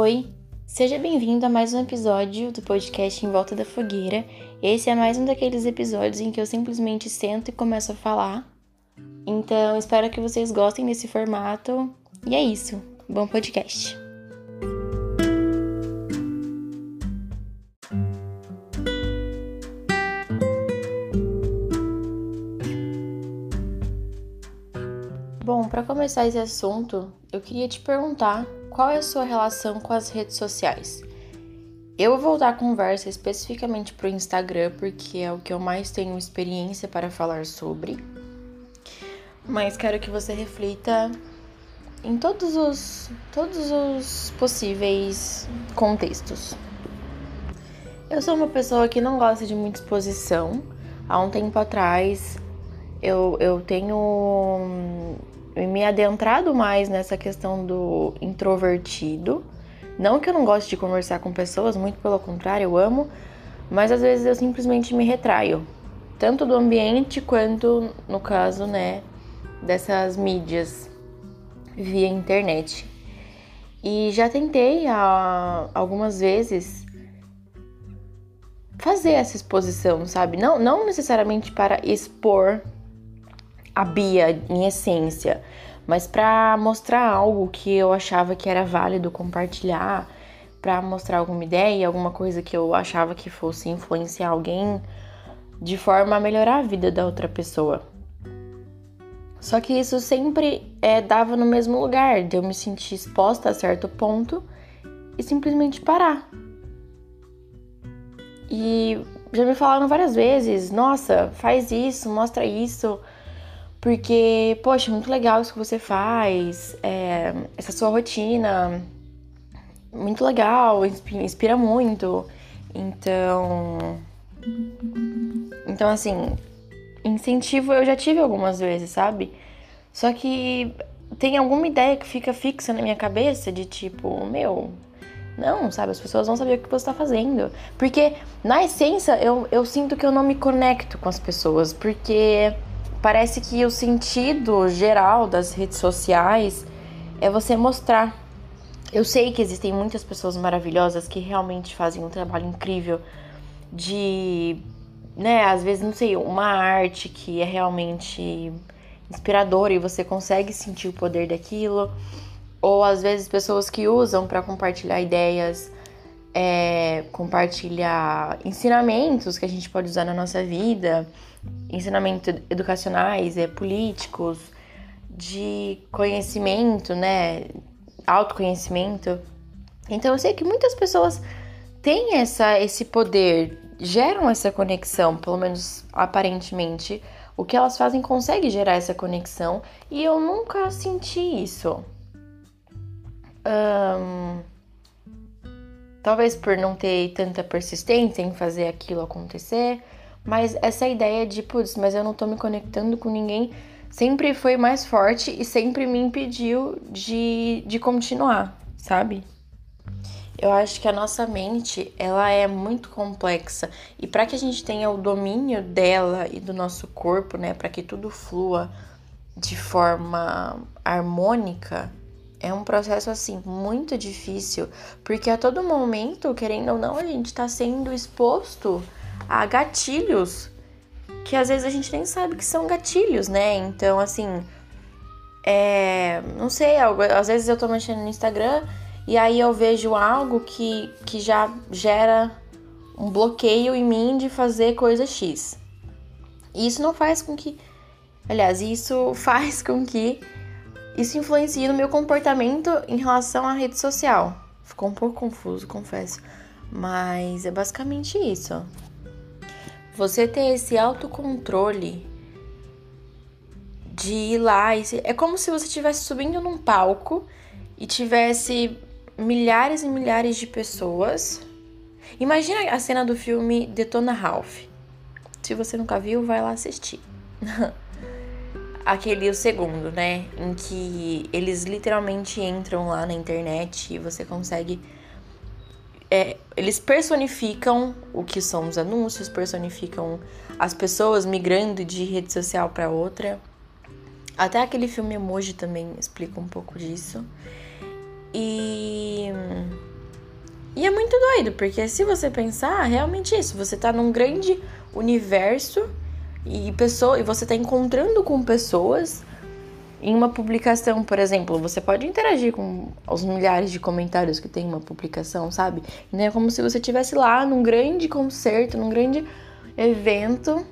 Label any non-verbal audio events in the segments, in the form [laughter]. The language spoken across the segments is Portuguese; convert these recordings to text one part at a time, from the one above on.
Oi, seja bem-vindo a mais um episódio do podcast Em Volta da Fogueira. Esse é mais um daqueles episódios em que eu simplesmente sento e começo a falar. Então, espero que vocês gostem desse formato. E é isso. Bom podcast. Bom, para começar esse assunto, eu queria te perguntar qual é a sua relação com as redes sociais. Eu vou voltar a conversa especificamente para o Instagram, porque é o que eu mais tenho experiência para falar sobre. Mas quero que você reflita em todos os, todos os possíveis contextos. Eu sou uma pessoa que não gosta de muita exposição. Há um tempo atrás eu, eu tenho me adentrado mais nessa questão do introvertido. Não que eu não goste de conversar com pessoas, muito pelo contrário, eu amo, mas às vezes eu simplesmente me retraio, tanto do ambiente quanto, no caso, né, dessas mídias via internet. E já tentei ah, algumas vezes fazer essa exposição, sabe? Não, não necessariamente para expor a Bia em essência, mas para mostrar algo que eu achava que era válido compartilhar, para mostrar alguma ideia, alguma coisa que eu achava que fosse influenciar alguém de forma a melhorar a vida da outra pessoa. Só que isso sempre é, dava no mesmo lugar, de eu me sentir exposta a certo ponto e simplesmente parar. E já me falaram várias vezes: nossa, faz isso, mostra isso porque, poxa, muito legal isso que você faz, é, essa sua rotina, muito legal, inspira muito. Então. Então, assim, incentivo eu já tive algumas vezes, sabe? Só que tem alguma ideia que fica fixa na minha cabeça de tipo, meu, não, sabe? As pessoas vão saber o que você tá fazendo. Porque, na essência, eu, eu sinto que eu não me conecto com as pessoas. Porque parece que o sentido geral das redes sociais é você mostrar. Eu sei que existem muitas pessoas maravilhosas que realmente fazem um trabalho incrível de, né, às vezes, não sei, uma arte que é realmente inspiradora e você consegue sentir o poder daquilo, ou às vezes pessoas que usam para compartilhar ideias, é, compartilhar ensinamentos que a gente pode usar na nossa vida ensinamentos educacionais, é, políticos, de conhecimento, né? Autoconhecimento. Então eu sei que muitas pessoas têm essa, esse poder, geram essa conexão, pelo menos aparentemente. O que elas fazem consegue gerar essa conexão e eu nunca senti isso. Um, talvez por não ter tanta persistência em fazer aquilo acontecer mas essa ideia de, putz, mas eu não tô me conectando com ninguém, sempre foi mais forte e sempre me impediu de, de continuar, sabe? Eu acho que a nossa mente, ela é muito complexa e para que a gente tenha o domínio dela e do nosso corpo, né, para que tudo flua de forma harmônica, é um processo assim muito difícil, porque a todo momento, querendo ou não, a gente está sendo exposto a gatilhos que às vezes a gente nem sabe que são gatilhos, né? Então, assim, é, não sei, às vezes eu tô mexendo no Instagram e aí eu vejo algo que, que já gera um bloqueio em mim de fazer coisa X. E isso não faz com que. Aliás, isso [laughs] faz com que isso influencie no meu comportamento em relação à rede social. Ficou um pouco confuso, confesso. Mas é basicamente isso. Você ter esse autocontrole de ir lá e é como se você estivesse subindo num palco e tivesse milhares e milhares de pessoas. Imagina a cena do filme Detona Ralph. Se você nunca viu, vai lá assistir. [laughs] Aquele o segundo, né, em que eles literalmente entram lá na internet e você consegue é, eles personificam o que são os anúncios, personificam as pessoas migrando de rede social para outra. Até aquele filme Emoji também explica um pouco disso. E E é muito doido, porque se você pensar, realmente isso, você tá num grande universo e pessoa, e você tá encontrando com pessoas em uma publicação, por exemplo, você pode interagir com os milhares de comentários que tem uma publicação, sabe? Não é como se você estivesse lá num grande concerto, num grande evento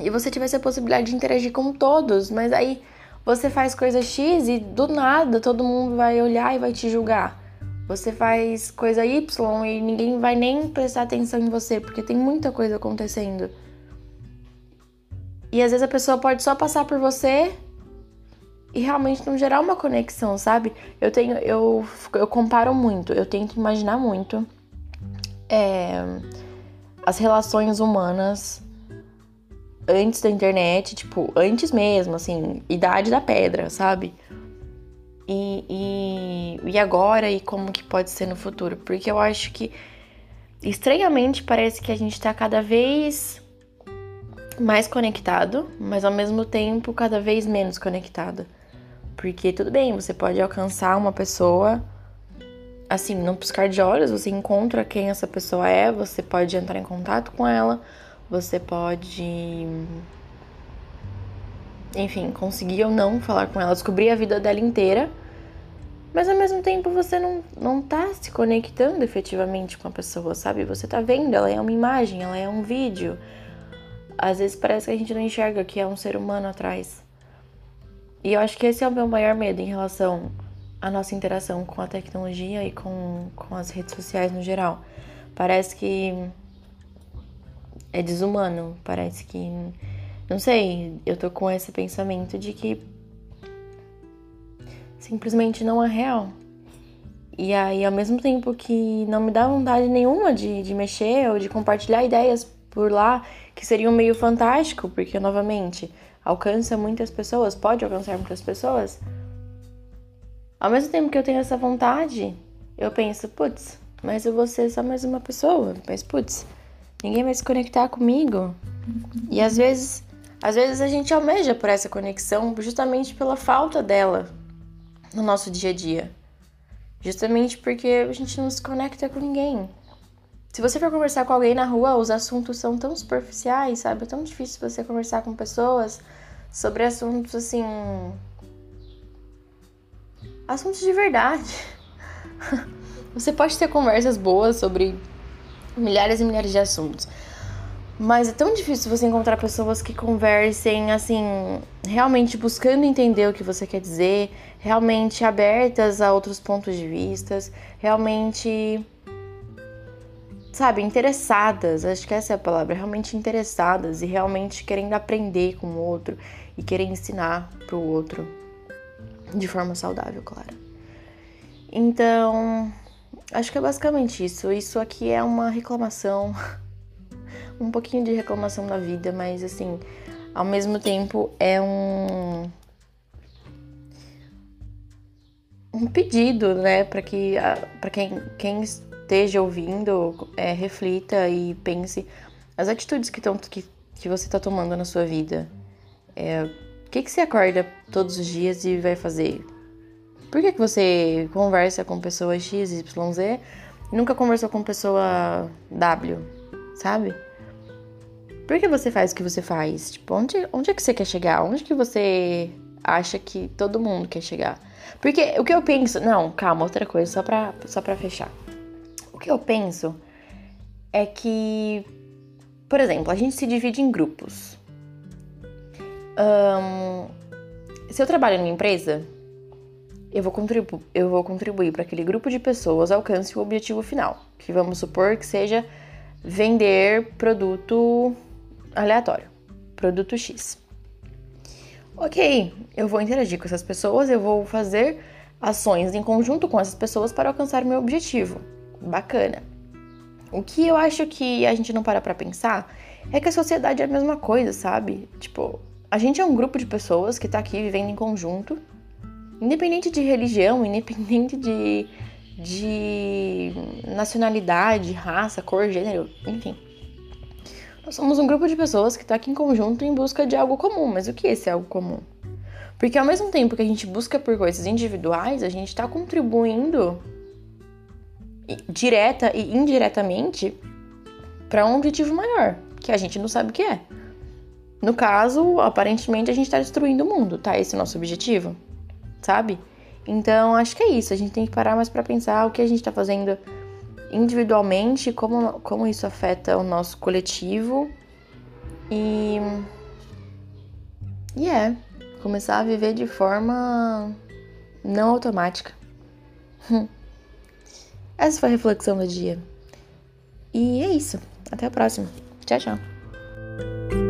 e você tivesse a possibilidade de interagir com todos, mas aí você faz coisa X e do nada todo mundo vai olhar e vai te julgar. Você faz coisa Y e ninguém vai nem prestar atenção em você, porque tem muita coisa acontecendo. E às vezes a pessoa pode só passar por você e realmente não gerar uma conexão, sabe? Eu tenho, eu, eu comparo muito, eu tento imaginar muito é, as relações humanas antes da internet, tipo, antes mesmo, assim, idade da pedra, sabe? E, e, e agora e como que pode ser no futuro. Porque eu acho que, estranhamente, parece que a gente tá cada vez mais conectado, mas ao mesmo tempo cada vez menos conectado. Porque tudo bem, você pode alcançar uma pessoa assim, num piscar de olhos, você encontra quem essa pessoa é, você pode entrar em contato com ela, você pode enfim, conseguir ou não falar com ela, descobrir a vida dela inteira, mas ao mesmo tempo você não, não tá se conectando efetivamente com a pessoa, sabe? Você tá vendo, ela é uma imagem, ela é um vídeo. Às vezes parece que a gente não enxerga que é um ser humano atrás. E eu acho que esse é o meu maior medo em relação à nossa interação com a tecnologia e com, com as redes sociais no geral. Parece que é desumano, parece que não sei, eu tô com esse pensamento de que simplesmente não é real. E aí, ao mesmo tempo que não me dá vontade nenhuma de, de mexer ou de compartilhar ideias por lá, que seria um meio fantástico, porque, novamente, alcança muitas pessoas, pode alcançar muitas pessoas. Ao mesmo tempo que eu tenho essa vontade, eu penso, putz, mas eu vou ser só mais uma pessoa. Mas, putz, ninguém vai se conectar comigo. E às vezes às vezes a gente almeja por essa conexão justamente pela falta dela no nosso dia a dia. Justamente porque a gente não se conecta com ninguém. Se você for conversar com alguém na rua, os assuntos são tão superficiais, sabe? É tão difícil você conversar com pessoas sobre assuntos assim. assuntos de verdade. [laughs] Você pode ter conversas boas sobre milhares e milhares de assuntos. Mas é tão difícil você encontrar pessoas que conversem assim, realmente buscando entender o que você quer dizer, realmente abertas a outros pontos de vistas, realmente sabe, interessadas, acho que essa é a palavra, realmente interessadas e realmente querendo aprender com o outro e querer ensinar pro outro de forma saudável, claro. Então, acho que é basicamente isso. Isso aqui é uma reclamação [laughs] um pouquinho de reclamação da vida, mas assim, ao mesmo tempo é um um pedido, né, para que para quem, quem esteja ouvindo é, reflita e pense as atitudes que, tão, que, que você está tomando na sua vida. É, o que, que você acorda todos os dias e vai fazer? Por que, que você conversa com pessoa X, Y, Z e nunca conversou com pessoa W, sabe? Por que você faz o que você faz? Tipo, onde, onde é que você quer chegar? Onde que você acha que todo mundo quer chegar? Porque o que eu penso. Não, calma, outra coisa, só pra, só pra fechar. O que eu penso é que, por exemplo, a gente se divide em grupos. Um, se eu trabalho numa empresa, eu vou, contribu eu vou contribuir para aquele grupo de pessoas alcance o objetivo final, que vamos supor que seja vender produto aleatório, produto X. Ok, eu vou interagir com essas pessoas, eu vou fazer ações em conjunto com essas pessoas para alcançar meu objetivo. Bacana. O que eu acho que a gente não para pra pensar é que a sociedade é a mesma coisa, sabe? Tipo, a gente é um grupo de pessoas que tá aqui vivendo em conjunto, independente de religião, independente de, de nacionalidade, raça, cor, gênero, enfim. Nós somos um grupo de pessoas que está aqui em conjunto em busca de algo comum. Mas o que é esse algo comum? Porque ao mesmo tempo que a gente busca por coisas individuais, a gente está contribuindo direta e indiretamente para um objetivo maior, que a gente não sabe o que é. No caso, aparentemente a gente tá destruindo o mundo, tá? Esse é o nosso objetivo, sabe? Então, acho que é isso. A gente tem que parar mais para pensar o que a gente tá fazendo individualmente, como, como isso afeta o nosso coletivo. E. E é. Começar a viver de forma não automática. [laughs] Essa foi a reflexão do dia. E é isso. Até a próxima. Tchau, tchau.